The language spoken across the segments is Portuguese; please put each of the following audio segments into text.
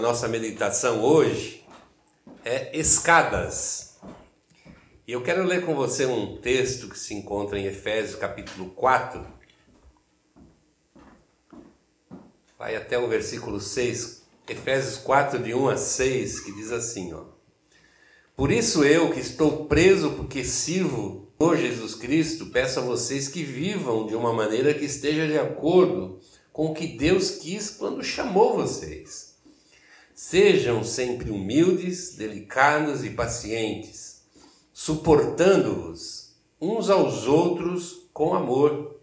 nossa meditação hoje é escadas. E eu quero ler com você um texto que se encontra em Efésios capítulo 4. Vai até o versículo 6, Efésios 4, de 1 a 6, que diz assim: ó. Por isso eu, que estou preso porque sirvo por Jesus Cristo, peço a vocês que vivam de uma maneira que esteja de acordo com o que Deus quis quando chamou vocês. Sejam sempre humildes, delicados e pacientes, suportando-vos uns aos outros com amor.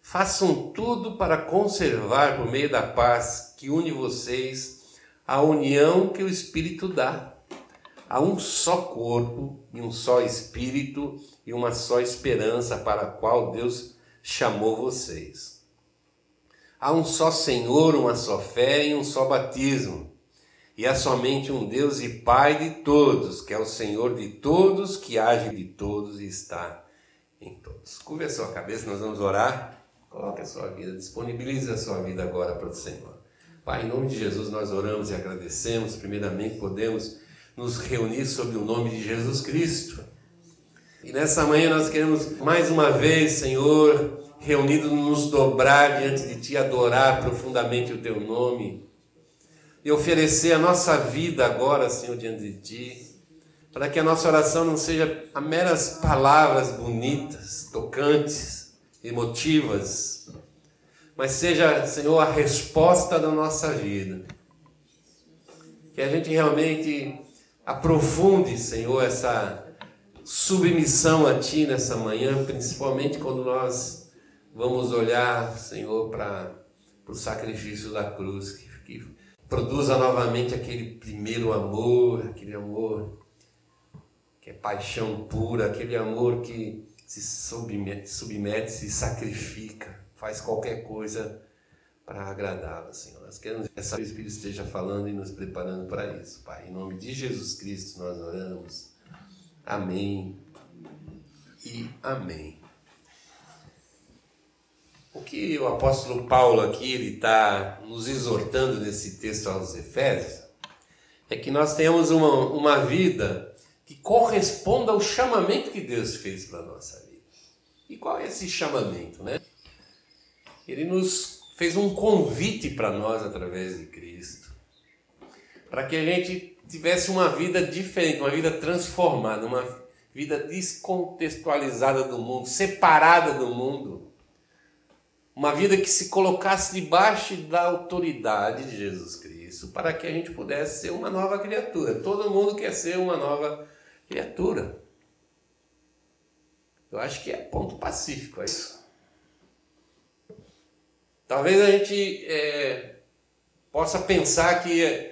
Façam tudo para conservar por meio da paz que une vocês a união que o Espírito dá. Há um só corpo e um só Espírito e uma só esperança para a qual Deus chamou vocês. Há um só Senhor, uma só fé e um só batismo. E há somente um Deus e Pai de todos, que é o Senhor de todos, que age de todos e está em todos. Curva a sua cabeça, nós vamos orar. Coloque a sua vida, disponibilize a sua vida agora para o Senhor. Pai, em nome de Jesus nós oramos e agradecemos. Primeiramente, podemos nos reunir sob o nome de Jesus Cristo. E nessa manhã nós queremos mais uma vez, Senhor, reunidos nos dobrar diante de Ti, adorar profundamente o Teu nome e oferecer a nossa vida agora, Senhor, diante de Ti, para que a nossa oração não seja a meras palavras bonitas, tocantes, emotivas, mas seja, Senhor, a resposta da nossa vida. Que a gente realmente aprofunde, Senhor, essa submissão a Ti nessa manhã, principalmente quando nós Vamos olhar, Senhor, para o sacrifício da cruz, que, que produza novamente aquele primeiro amor, aquele amor que é paixão pura, aquele amor que se submete, submete se sacrifica, faz qualquer coisa para agradá-la, Senhor. Nós queremos que essa Espírito esteja falando e nos preparando para isso, Pai. Em nome de Jesus Cristo nós oramos. Amém e amém. O que o apóstolo Paulo aqui ele está nos exortando nesse texto aos Efésios é que nós tenhamos uma, uma vida que corresponda ao chamamento que Deus fez para a nossa vida. E qual é esse chamamento, né? Ele nos fez um convite para nós através de Cristo, para que a gente tivesse uma vida diferente, uma vida transformada, uma vida descontextualizada do mundo, separada do mundo uma vida que se colocasse debaixo da autoridade de Jesus Cristo, para que a gente pudesse ser uma nova criatura. Todo mundo quer ser uma nova criatura. Eu acho que é ponto pacífico é isso. Talvez a gente é, possa pensar que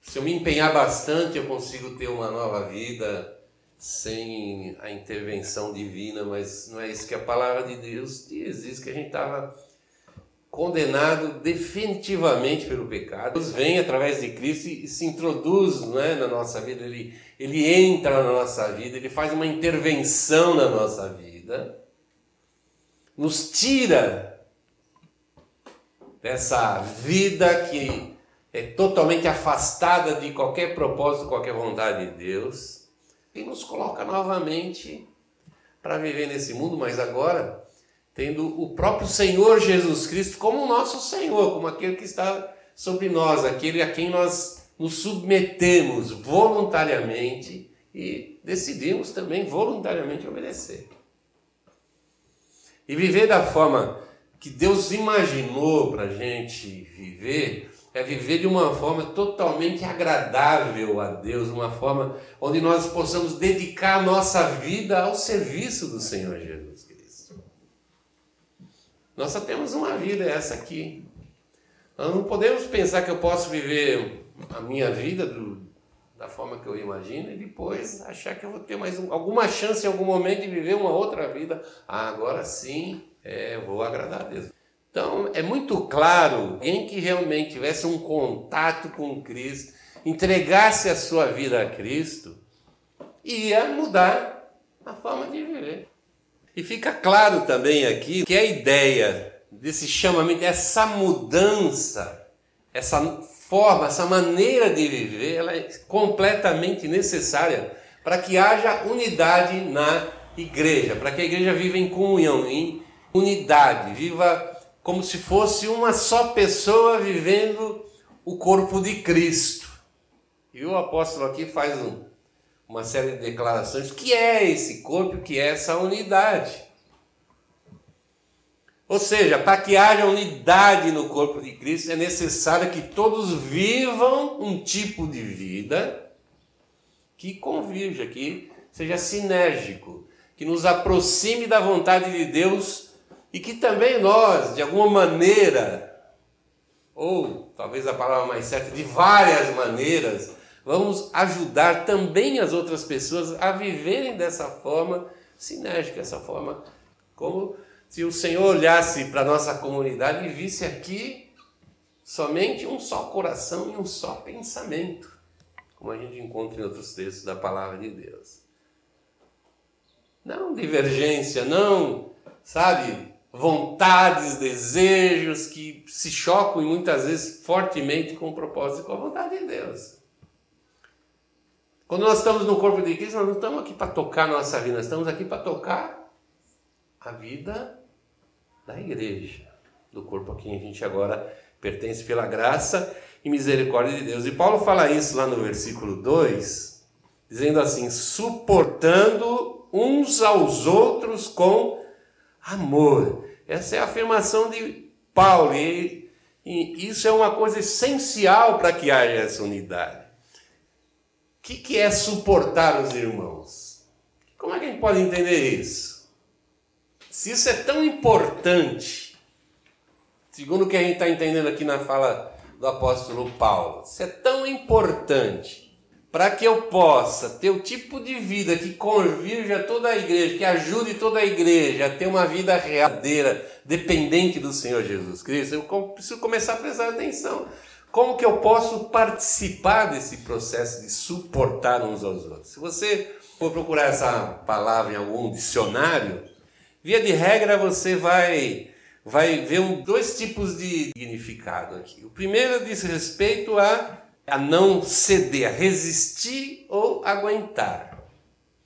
se eu me empenhar bastante eu consigo ter uma nova vida sem a intervenção divina, mas não é isso que a palavra de Deus diz. Diz que a gente estava condenado definitivamente pelo pecado. Deus vem através de Cristo e se introduz é, na nossa vida, ele, ele entra na nossa vida, ele faz uma intervenção na nossa vida, nos tira dessa vida que é totalmente afastada de qualquer propósito, qualquer vontade de Deus e nos coloca novamente para viver nesse mundo, mas agora tendo o próprio Senhor Jesus Cristo como nosso Senhor, como aquele que está sobre nós, aquele a quem nós nos submetemos voluntariamente e decidimos também voluntariamente obedecer. E viver da forma que Deus imaginou para a gente viver, é viver de uma forma totalmente agradável a Deus, uma forma onde nós possamos dedicar a nossa vida ao serviço do Senhor Jesus Cristo. Nós só temos uma vida, essa aqui. Nós não podemos pensar que eu posso viver a minha vida do, da forma que eu imagino e depois achar que eu vou ter mais um, alguma chance em algum momento de viver uma outra vida. Ah, agora sim, é, vou agradar a Deus. Então, é muito claro, alguém que realmente tivesse um contato com Cristo, entregasse a sua vida a Cristo, ia mudar a forma de viver. E fica claro também aqui que a ideia desse chamamento, essa mudança, essa forma, essa maneira de viver, ela é completamente necessária para que haja unidade na igreja, para que a igreja viva em comunhão, em unidade, viva como se fosse uma só pessoa vivendo o corpo de Cristo. E o apóstolo aqui faz um, uma série de declarações. Que é esse corpo? Que é essa unidade? Ou seja, para que haja unidade no corpo de Cristo, é necessário que todos vivam um tipo de vida que convirja, que seja sinérgico, que nos aproxime da vontade de Deus e que também nós, de alguma maneira, ou talvez a palavra mais certa, de várias maneiras, vamos ajudar também as outras pessoas a viverem dessa forma sinérgica, dessa forma como se o Senhor olhasse para a nossa comunidade e visse aqui somente um só coração e um só pensamento, como a gente encontra em outros textos da palavra de Deus. Não divergência, não, sabe, vontades, desejos que se chocam e muitas vezes fortemente com o propósito e com a vontade de Deus. Quando nós estamos no corpo de Cristo, nós não estamos aqui para tocar nossa vida, nós estamos aqui para tocar a vida da igreja, do corpo a quem a gente agora pertence pela graça e misericórdia de Deus. E Paulo fala isso lá no versículo 2, dizendo assim: suportando uns aos outros com amor. Essa é a afirmação de Paulo, e, e isso é uma coisa essencial para que haja essa unidade que, que é suportar os irmãos? Como é que a gente pode entender isso? Se isso é tão importante, segundo o que a gente está entendendo aqui na fala do apóstolo Paulo, se é tão importante para que eu possa ter o tipo de vida que convirja toda a igreja, que ajude toda a igreja a ter uma vida readeira, dependente do Senhor Jesus Cristo, eu preciso começar a prestar atenção como que eu posso participar desse processo de suportar uns aos outros? Se você for procurar essa palavra em algum dicionário, via de regra você vai vai ver um, dois tipos de significado aqui. O primeiro diz respeito a, a não ceder, resistir ou aguentar.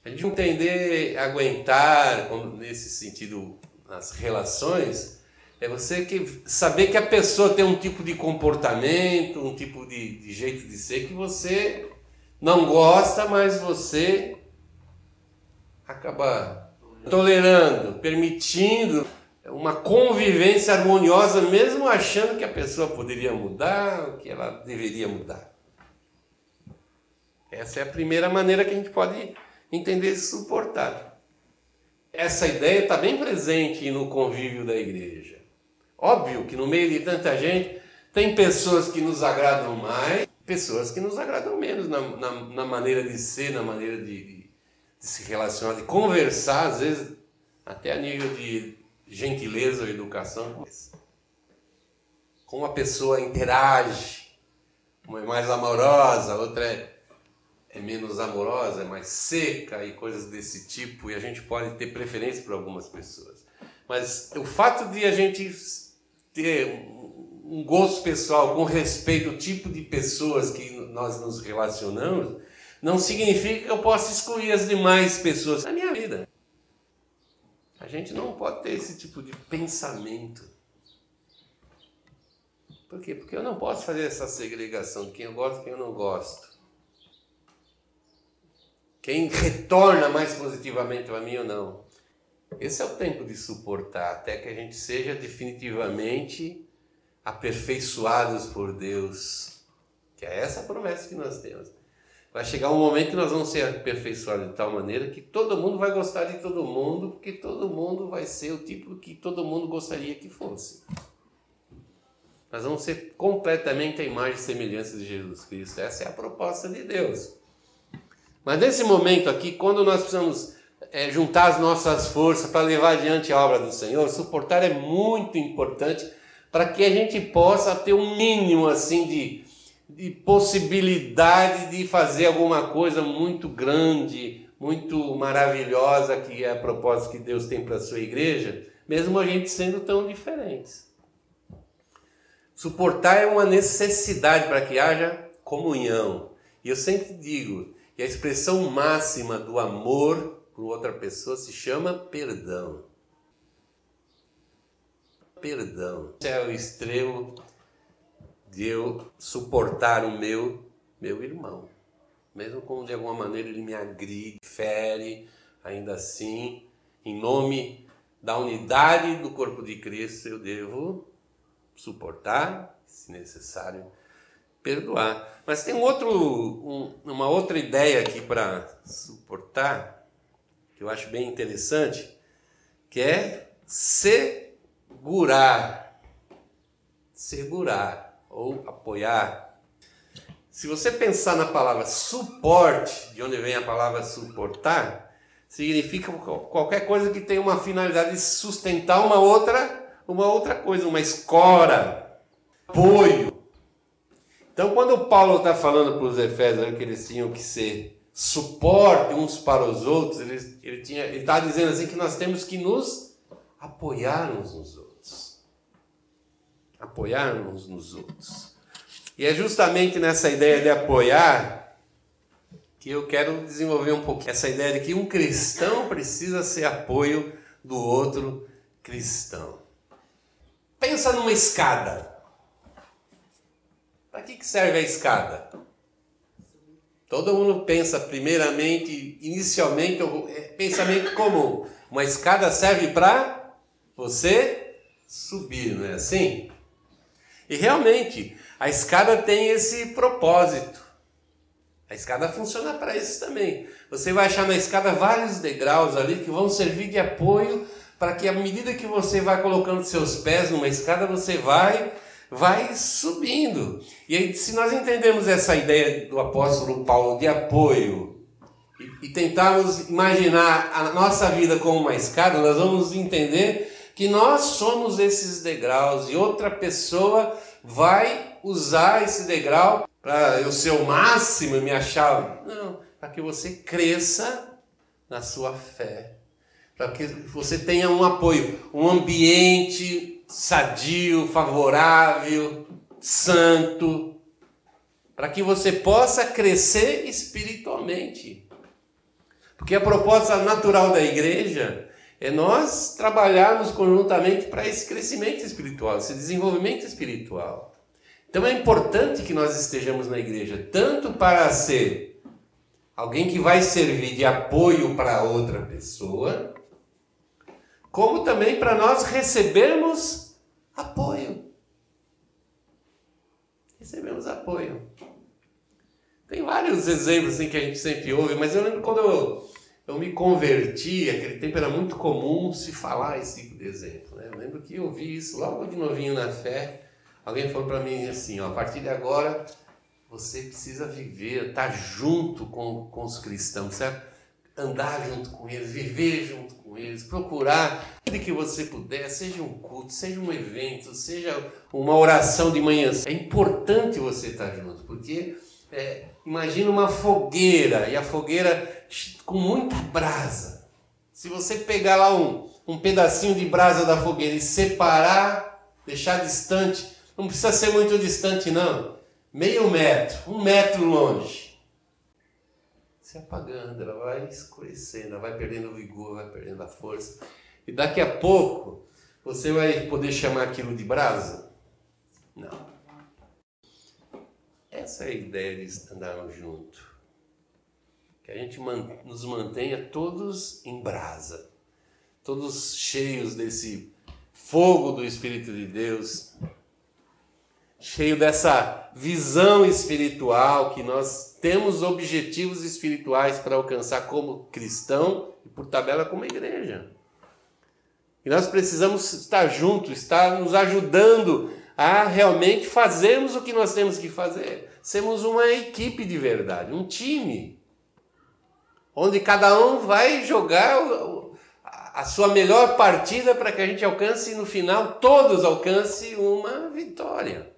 A gente entender aguentar nesse sentido nas relações é você que saber que a pessoa tem um tipo de comportamento, um tipo de, de jeito de ser que você não gosta, mas você acaba tolerando, permitindo uma convivência harmoniosa, mesmo achando que a pessoa poderia mudar, que ela deveria mudar. Essa é a primeira maneira que a gente pode entender e suportar. Essa ideia está bem presente no convívio da igreja. Óbvio que no meio de tanta gente tem pessoas que nos agradam mais, pessoas que nos agradam menos na, na, na maneira de ser, na maneira de, de, de, se relacionar, de conversar, às vezes até a nível de gentileza ou educação. Como a pessoa interage, uma é mais amorosa, outra é, é menos amorosa, é mais seca e coisas desse tipo, e a gente pode ter preferência por algumas pessoas. Mas o fato de a gente ter um gosto pessoal com respeito ao tipo de pessoas que nós nos relacionamos, não significa que eu possa excluir as demais pessoas da minha vida. A gente não pode ter esse tipo de pensamento. Por quê? Porque eu não posso fazer essa segregação de quem eu gosto e quem eu não gosto. Quem retorna mais positivamente a mim ou não. Esse é o tempo de suportar, até que a gente seja definitivamente aperfeiçoados por Deus. Que é essa a promessa que nós temos. Vai chegar um momento que nós vamos ser aperfeiçoados de tal maneira que todo mundo vai gostar de todo mundo, porque todo mundo vai ser o tipo que todo mundo gostaria que fosse. Nós vamos ser completamente a imagem e semelhança de Jesus Cristo. Essa é a proposta de Deus. Mas nesse momento aqui, quando nós precisamos é, juntar as nossas forças para levar adiante a obra do Senhor, suportar é muito importante para que a gente possa ter um mínimo assim de, de possibilidade de fazer alguma coisa muito grande, muito maravilhosa, que é a propósito que Deus tem para a sua igreja, mesmo a gente sendo tão diferentes. Suportar é uma necessidade para que haja comunhão. E eu sempre digo a expressão máxima do amor por outra pessoa se chama perdão. Perdão. Esse é o extremo de eu suportar o meu, meu irmão. Mesmo quando de alguma maneira ele me agride, fere, ainda assim, em nome da unidade do corpo de Cristo, eu devo suportar, se necessário, perdoar. Mas tem um outro, um, uma outra ideia aqui para suportar, que eu acho bem interessante, que é segurar. Segurar ou apoiar. Se você pensar na palavra suporte, de onde vem a palavra suportar, significa qualquer coisa que tenha uma finalidade de sustentar uma outra, uma outra coisa, uma escora, apoio. Então, quando Paulo está falando para os Efésios que eles tinham que ser suporte uns para os outros, ele, ele ele está dizendo assim que nós temos que nos apoiar uns nos outros, apoiar uns nos outros. E é justamente nessa ideia de apoiar que eu quero desenvolver um pouco essa ideia de que um cristão precisa ser apoio do outro cristão. Pensa numa escada. Para que, que serve a escada? Todo mundo pensa primeiramente, inicialmente, é, pensamento comum. Uma escada serve para você subir, não é assim? E realmente, a escada tem esse propósito. A escada funciona para isso também. Você vai achar na escada vários degraus ali que vão servir de apoio para que à medida que você vai colocando seus pés numa escada, você vai vai subindo. E aí, se nós entendemos essa ideia do apóstolo Paulo de apoio e, e tentarmos imaginar a nossa vida como uma escada, nós vamos entender que nós somos esses degraus e outra pessoa vai usar esse degrau para eu ser o máximo e me achar. Não, para que você cresça na sua fé. Para que você tenha um apoio, um ambiente sadio, favorável, santo, para que você possa crescer espiritualmente. Porque a proposta natural da igreja é nós trabalharmos conjuntamente para esse crescimento espiritual, esse desenvolvimento espiritual. Então é importante que nós estejamos na igreja, tanto para ser alguém que vai servir de apoio para outra pessoa, como também para nós recebermos apoio. Recebemos apoio. Tem vários exemplos assim, que a gente sempre ouve, mas eu lembro quando eu, eu me converti, aquele tempo era muito comum se falar esse tipo de exemplo. Né? Eu lembro que eu vi isso logo de novinho na fé. Alguém falou para mim assim, ó, a partir de agora você precisa viver, estar tá junto com, com os cristãos, certo? Andar junto com eles, viver junto com eles, procurar de que você puder, seja um culto, seja um evento, seja uma oração de manhã. É importante você estar junto, porque é, imagina uma fogueira e a fogueira com muita brasa. Se você pegar lá um, um pedacinho de brasa da fogueira e separar, deixar distante, não precisa ser muito distante, não. Meio metro, um metro longe. Se apagando, ela vai escurecendo, ela vai perdendo o vigor, vai perdendo a força. E daqui a pouco, você vai poder chamar aquilo de brasa? Não. Essa é a ideia de andarmos juntos. Que a gente nos mantenha todos em brasa, todos cheios desse fogo do Espírito de Deus, cheio dessa visão espiritual, que nós temos objetivos espirituais para alcançar como cristão e por tabela como igreja. E nós precisamos estar juntos, estar nos ajudando a realmente fazermos o que nós temos que fazer. Sermos uma equipe de verdade, um time, onde cada um vai jogar a sua melhor partida para que a gente alcance no final todos alcance uma vitória.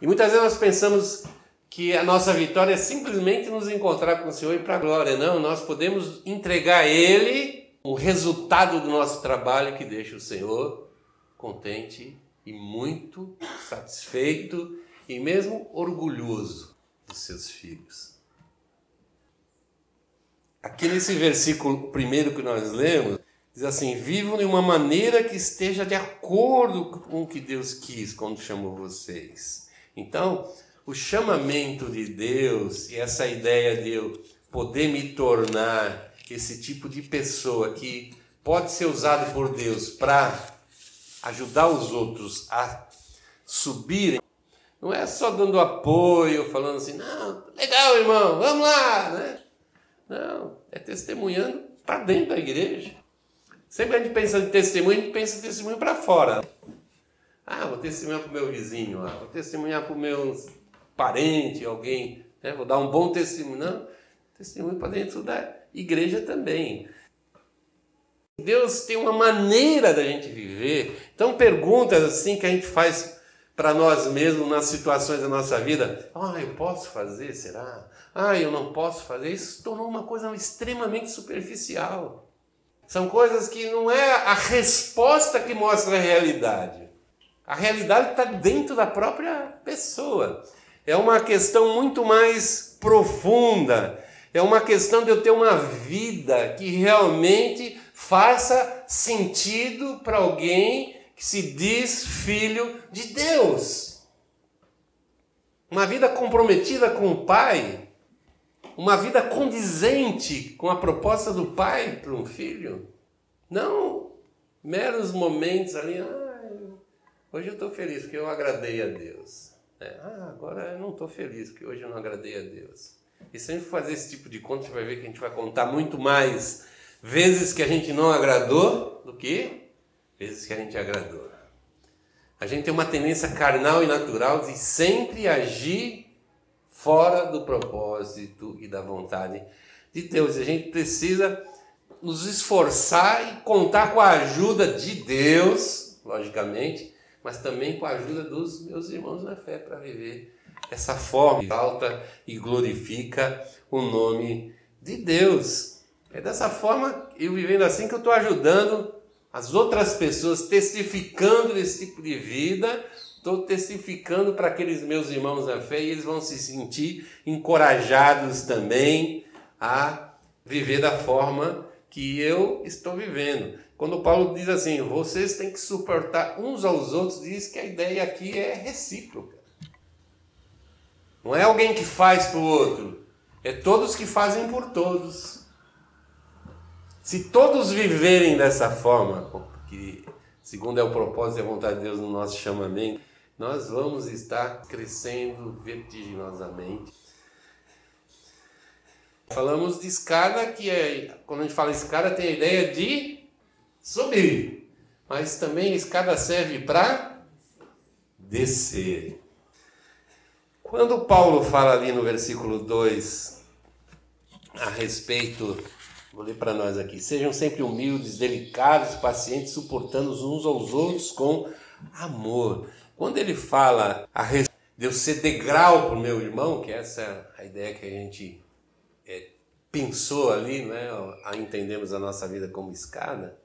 E muitas vezes nós pensamos que a nossa vitória é simplesmente nos encontrar com o Senhor e para a glória. Não, nós podemos entregar a Ele o resultado do nosso trabalho que deixa o Senhor contente e muito satisfeito e mesmo orgulhoso dos seus filhos. Aqui nesse versículo primeiro que nós lemos, diz assim: vivam de uma maneira que esteja de acordo com o que Deus quis quando chamou vocês. Então, o chamamento de Deus e essa ideia de eu poder me tornar esse tipo de pessoa que pode ser usado por Deus para ajudar os outros a subirem, não é só dando apoio, falando assim, não, legal, irmão, vamos lá, né? Não, é testemunhando para dentro da igreja. Sempre a gente pensa em testemunho, a gente pensa em testemunho para fora. Ah, vou testemunhar para o meu vizinho, ah, vou testemunhar para o meu parente, alguém, né? vou dar um bom testemunho. Não, testemunho para dentro da igreja também. Deus tem uma maneira da gente viver. Então, perguntas assim que a gente faz para nós mesmos nas situações da nossa vida. Ah, eu posso fazer? Será? Ah, eu não posso fazer? Isso tornou uma coisa extremamente superficial. São coisas que não é a resposta que mostra a realidade. A realidade está dentro da própria pessoa. É uma questão muito mais profunda. É uma questão de eu ter uma vida que realmente faça sentido para alguém que se diz filho de Deus. Uma vida comprometida com o Pai, uma vida condizente com a proposta do Pai para um filho. Não meros momentos ali, ah, hoje eu estou feliz porque eu agradei a Deus. É, ah, agora eu não estou feliz porque hoje eu não agradei a Deus. E se a gente fazer esse tipo de conta, você vai ver que a gente vai contar muito mais vezes que a gente não agradou do que vezes que a gente agradou. A gente tem uma tendência carnal e natural de sempre agir fora do propósito e da vontade de Deus. A gente precisa nos esforçar e contar com a ajuda de Deus, logicamente, mas também com a ajuda dos meus irmãos na fé para viver essa forma alta e glorifica o nome de Deus. É dessa forma, eu vivendo assim, que eu estou ajudando as outras pessoas, testificando desse tipo de vida, estou testificando para aqueles meus irmãos na fé e eles vão se sentir encorajados também a viver da forma que eu estou vivendo. Quando Paulo diz assim, vocês têm que suportar uns aos outros, diz que a ideia aqui é recíproca. Não é alguém que faz para o outro, é todos que fazem por todos. Se todos viverem dessa forma, que segundo é o propósito e a vontade de Deus no nosso chamamento, nós vamos estar crescendo vertiginosamente. Falamos de escada, que é, quando a gente fala escada, tem a ideia de subir, mas também a escada serve para descer. Quando Paulo fala ali no versículo 2 a respeito Vou ler para nós aqui. Sejam sempre humildes, delicados, pacientes, suportando uns aos outros com amor. Quando ele fala a respeito de eu ser degrau para o meu irmão, que essa é a ideia que a gente pensou ali, né, a entendermos a nossa vida como escada,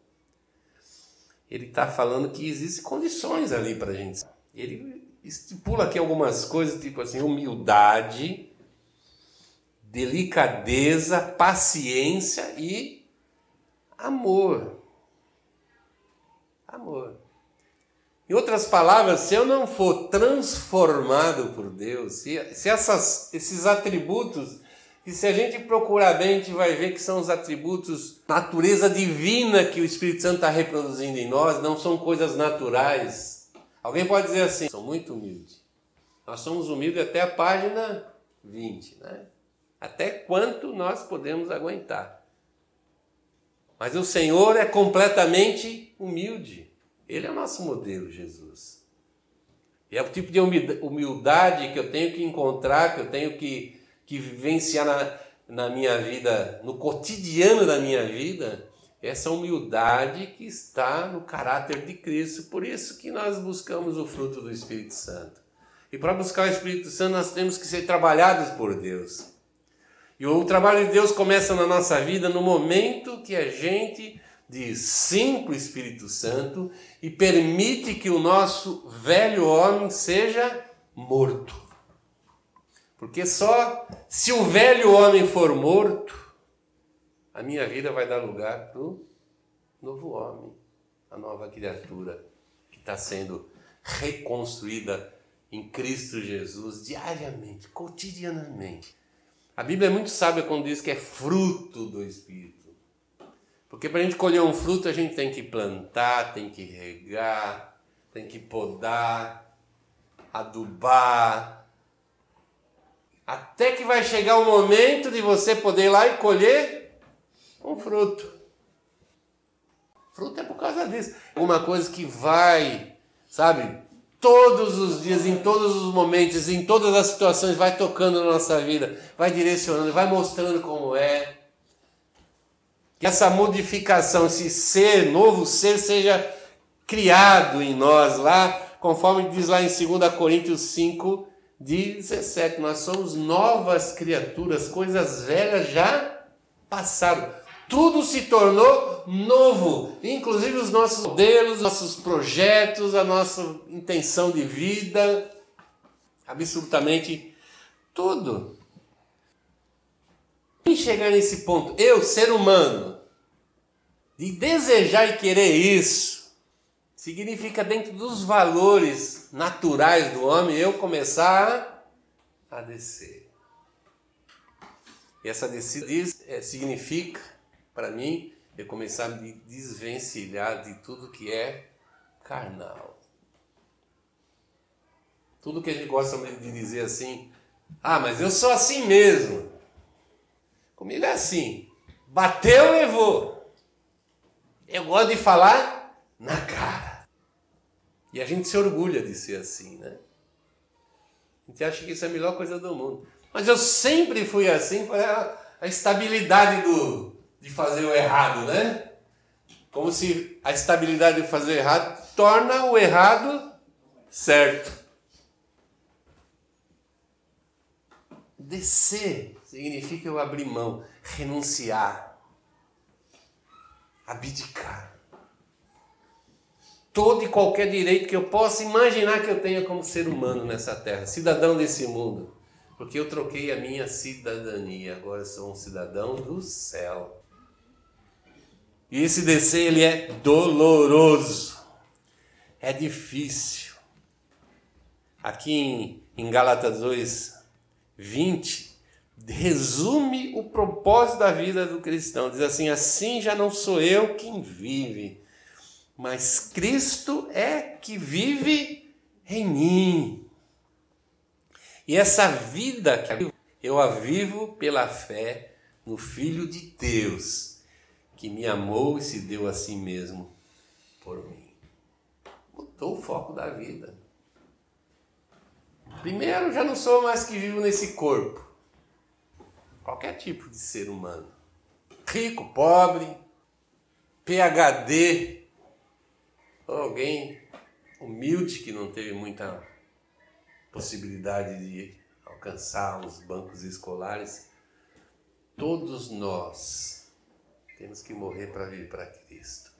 ele está falando que existem condições ali para a gente. Ele estipula aqui algumas coisas, tipo assim, humildade, delicadeza, paciência e amor. Amor. Em outras palavras, se eu não for transformado por Deus, se, se essas, esses atributos, e se a gente procurar bem, a gente vai ver que são os atributos, natureza divina que o Espírito Santo está reproduzindo em nós, não são coisas naturais. Alguém pode dizer assim, sou muito humilde. Nós somos humildes até a página 20, né? até quanto nós podemos aguentar. Mas o Senhor é completamente humilde. Ele é o nosso modelo, Jesus. E é o tipo de humildade que eu tenho que encontrar, que eu tenho que, que vivenciar na, na minha vida, no cotidiano da minha vida, essa humildade que está no caráter de Cristo. Por isso que nós buscamos o fruto do Espírito Santo. E para buscar o Espírito Santo, nós temos que ser trabalhados por Deus. E o trabalho de Deus começa na nossa vida no momento que a gente diz sim para o Espírito Santo e permite que o nosso velho homem seja morto. Porque só se o velho homem for morto, a minha vida vai dar lugar para o novo homem, a nova criatura que está sendo reconstruída em Cristo Jesus diariamente, cotidianamente. A Bíblia é muito sábia quando diz que é fruto do Espírito. Porque para a gente colher um fruto, a gente tem que plantar, tem que regar, tem que podar, adubar. Até que vai chegar o momento de você poder ir lá e colher um fruto. Fruto é por causa disso. Uma coisa que vai, sabe, todos os dias, em todos os momentos, em todas as situações, vai tocando na nossa vida, vai direcionando, vai mostrando como é que essa modificação, esse ser, novo ser, seja criado em nós lá, conforme diz lá em 2 Coríntios 5, 17. Nós somos novas criaturas, coisas velhas já passaram. Tudo se tornou novo, inclusive os nossos modelos, nossos projetos, a nossa intenção de vida, absolutamente tudo. E chegar nesse ponto, eu, ser humano, de desejar e querer isso, significa dentro dos valores naturais do homem eu começar a descer. E essa descida é, significa, para mim, eu começar a me desvencilhar de tudo que é carnal. Tudo que a gente gosta de dizer assim, ah, mas eu sou assim mesmo. Comigo é assim. Bateu, levou. Eu gosto de falar na cara. E a gente se orgulha de ser assim, né? A gente acha que isso é a melhor coisa do mundo. Mas eu sempre fui assim para a estabilidade do, de fazer o errado, né? Como se a estabilidade de fazer o errado torna o errado certo. Descer significa eu abrir mão, renunciar abdicar. Todo e qualquer direito que eu possa imaginar que eu tenha como ser humano nessa terra, cidadão desse mundo. Porque eu troquei a minha cidadania, agora sou um cidadão do céu. E esse descer ele é doloroso. É difícil. Aqui em, em Gálatas 2, 20, resume o propósito da vida do cristão. Diz assim: assim já não sou eu quem vive, mas Cristo é que vive em mim. E essa vida que eu a vivo pela fé no Filho de Deus, que me amou e se deu a si mesmo por mim. Mudou o foco da vida. Primeiro, já não sou mais que vivo nesse corpo qualquer tipo de ser humano, rico, pobre, PhD, alguém humilde que não teve muita possibilidade de alcançar os bancos escolares, todos nós temos que morrer para viver para Cristo.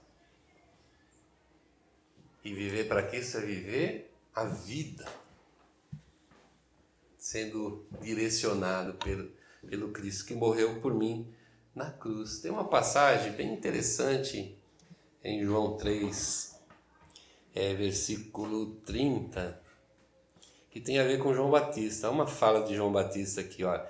E viver para Cristo é viver a vida, sendo direcionado pelo pelo Cristo que morreu por mim na cruz. Tem uma passagem bem interessante em João 3, é, versículo 30, que tem a ver com João Batista. Há uma fala de João Batista aqui, ó.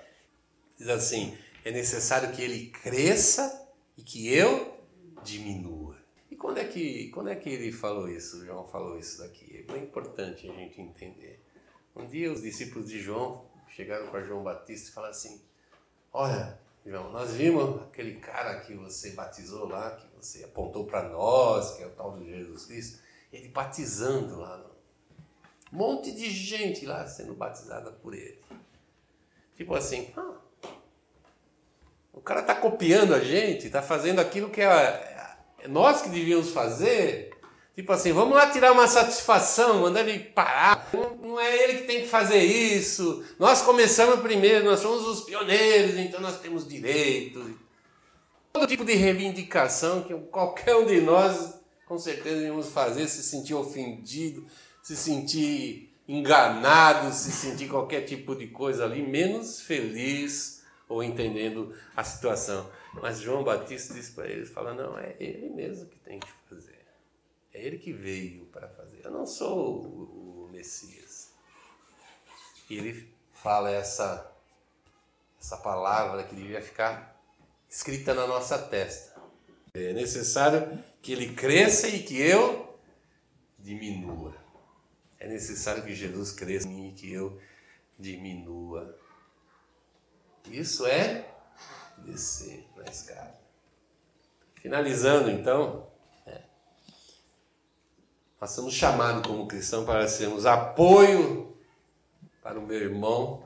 Diz assim: é necessário que ele cresça e que eu diminua. E quando é que, quando é que ele falou isso? João falou isso daqui. É bem importante a gente entender. Um dia os discípulos de João chegaram para João Batista e falaram assim: Olha, João, nós vimos aquele cara que você batizou lá, que você apontou para nós, que é o tal de Jesus Cristo, ele batizando lá. Um monte de gente lá sendo batizada por ele. Tipo assim, ah, o cara está copiando a gente, está fazendo aquilo que é, é nós que devíamos fazer, Tipo assim, vamos lá tirar uma satisfação, mandar ele parar. Não é ele que tem que fazer isso. Nós começamos primeiro, nós somos os pioneiros, então nós temos direito. todo tipo de reivindicação que qualquer um de nós com certeza íamos fazer, se sentir ofendido, se sentir enganado, se sentir qualquer tipo de coisa ali, menos feliz ou entendendo a situação. Mas João Batista disse para ele, fala, não, é ele mesmo que tem que fazer. É ele que veio para fazer. Eu não sou o Messias. E ele fala essa, essa palavra que devia ficar escrita na nossa testa. É necessário que ele cresça e que eu diminua. É necessário que Jesus cresça em mim e que eu diminua. Isso é descer na escada. Finalizando então, é, nós somos chamados como cristãos para sermos apoio para o meu irmão,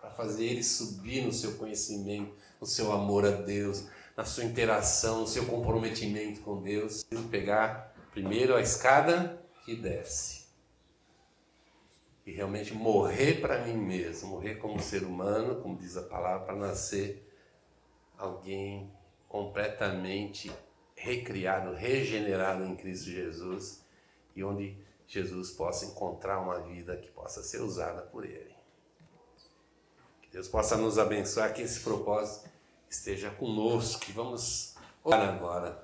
para fazer ele subir no seu conhecimento, no seu amor a Deus, na sua interação, no seu comprometimento com Deus. Pegar primeiro a escada que desce. E realmente morrer para mim mesmo, morrer como ser humano, como diz a palavra, para nascer alguém completamente recriado, regenerado em Cristo Jesus e onde Jesus possa encontrar uma vida que possa ser usada por Ele. Que Deus possa nos abençoar, que esse propósito esteja conosco. Vamos orar agora.